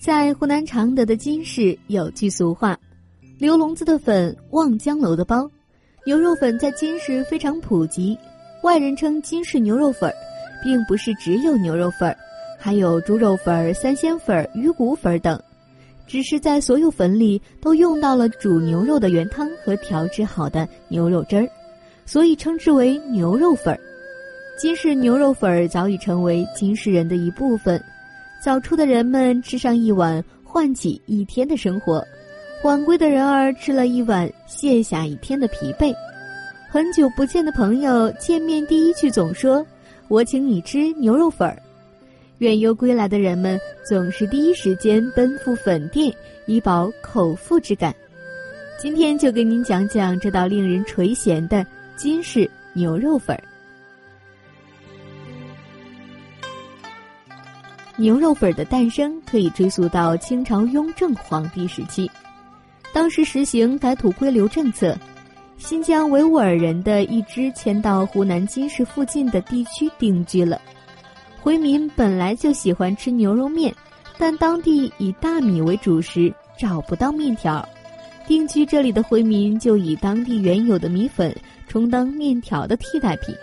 在湖南常德的金市有句俗话：“刘笼子的粉，望江楼的包。”牛肉粉在金市非常普及，外人称金市牛肉粉，并不是只有牛肉粉，还有猪肉粉、三鲜粉、鱼骨粉等，只是在所有粉里都用到了煮牛肉的原汤和调制好的牛肉汁儿，所以称之为牛肉粉儿。金市牛肉粉儿早已成为金市人的一部分。早出的人们吃上一碗，唤起一天的生活；晚归的人儿吃了一碗，卸下一天的疲惫。很久不见的朋友见面第一句总说：“我请你吃牛肉粉儿。”远游归来的人们总是第一时间奔赴粉店，以饱口腹之感。今天就给您讲讲这道令人垂涎的金氏牛肉粉儿。牛肉粉的诞生可以追溯到清朝雍正皇帝时期，当时实行改土归流政策，新疆维吾尔人的一支迁到湖南金市附近的地区定居了。回民本来就喜欢吃牛肉面，但当地以大米为主食，找不到面条，定居这里的回民就以当地原有的米粉充当面条的替代品，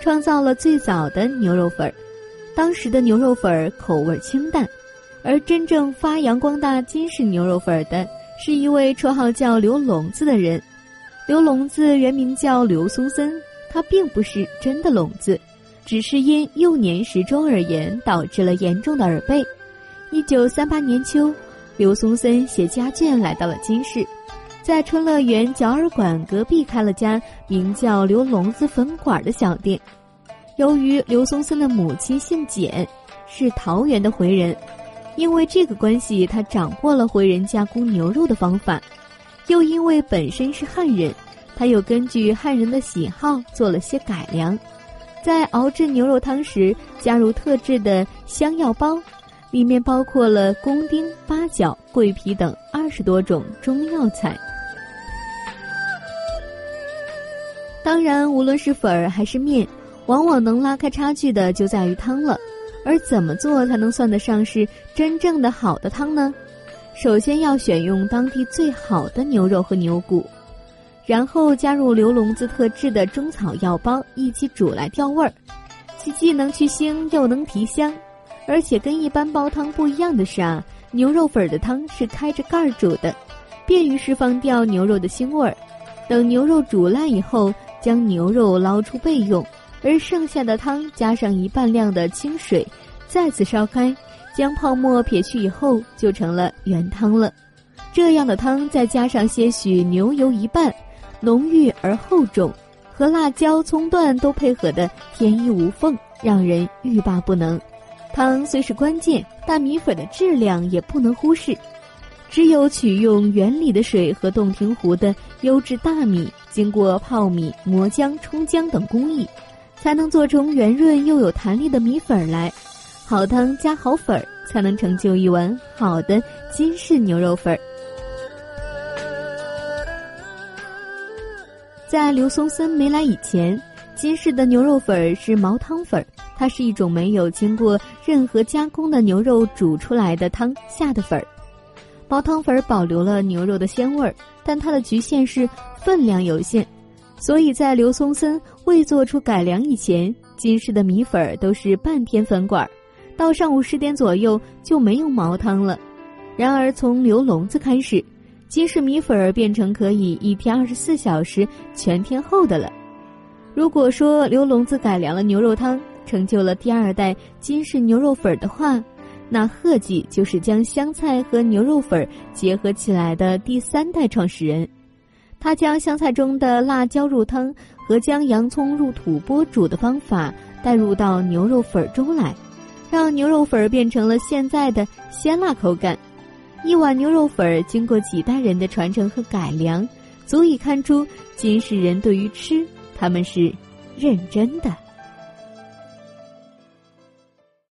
创造了最早的牛肉粉儿。当时的牛肉粉儿口味清淡，而真正发扬光大金氏牛肉粉儿的是一位绰号叫刘聋子的人。刘聋子原名叫刘松森，他并不是真的聋子，只是因幼年时中耳炎导致了严重的耳背。一九三八年秋，刘松森携家眷来到了金市，在春乐园角耳馆隔壁开了家名叫刘聋子粉馆的小店。由于刘松森的母亲姓简，是桃园的回人，因为这个关系，他掌握了回人加工牛肉的方法。又因为本身是汉人，他又根据汉人的喜好做了些改良，在熬制牛肉汤时加入特制的香药包，里面包括了宫丁、八角、桂皮等二十多种中药材。当然，无论是粉儿还是面。往往能拉开差距的就在于汤了，而怎么做才能算得上是真正的好的汤呢？首先要选用当地最好的牛肉和牛骨，然后加入刘笼子特制的中草药包一起煮来调味儿，其既能去腥又能提香，而且跟一般煲汤不一样的是啊，牛肉粉的汤是开着盖儿煮的，便于释放掉牛肉的腥味儿。等牛肉煮烂以后，将牛肉捞出备用。而剩下的汤加上一半量的清水，再次烧开，将泡沫撇去以后，就成了原汤了。这样的汤再加上些许牛油一半，浓郁而厚重，和辣椒、葱段都配合的天衣无缝，让人欲罢不能。汤虽是关键，但米粉的质量也不能忽视。只有取用园里的水和洞庭湖的优质大米，经过泡米、磨浆、冲浆等工艺。才能做成圆润又有弹力的米粉来，好汤加好粉儿，才能成就一碗好的金氏牛肉粉儿。在刘松森没来以前，金氏的牛肉粉儿是毛汤粉儿，它是一种没有经过任何加工的牛肉煮出来的汤下的粉儿。毛汤粉保留了牛肉的鲜味儿，但它的局限是分量有限。所以在刘松森未做出改良以前，金氏的米粉都是半天粉管，到上午十点左右就没有毛汤了。然而从刘笼子开始，金氏米粉变成可以一天二十四小时全天候的了。如果说刘笼子改良了牛肉汤，成就了第二代金氏牛肉粉的话，那贺记就是将香菜和牛肉粉结合起来的第三代创始人。他将香菜中的辣椒入汤和将洋葱入土锅煮的方法带入到牛肉粉中来，让牛肉粉变成了现在的鲜辣口感。一碗牛肉粉经过几代人的传承和改良，足以看出金世人对于吃他们是认真的。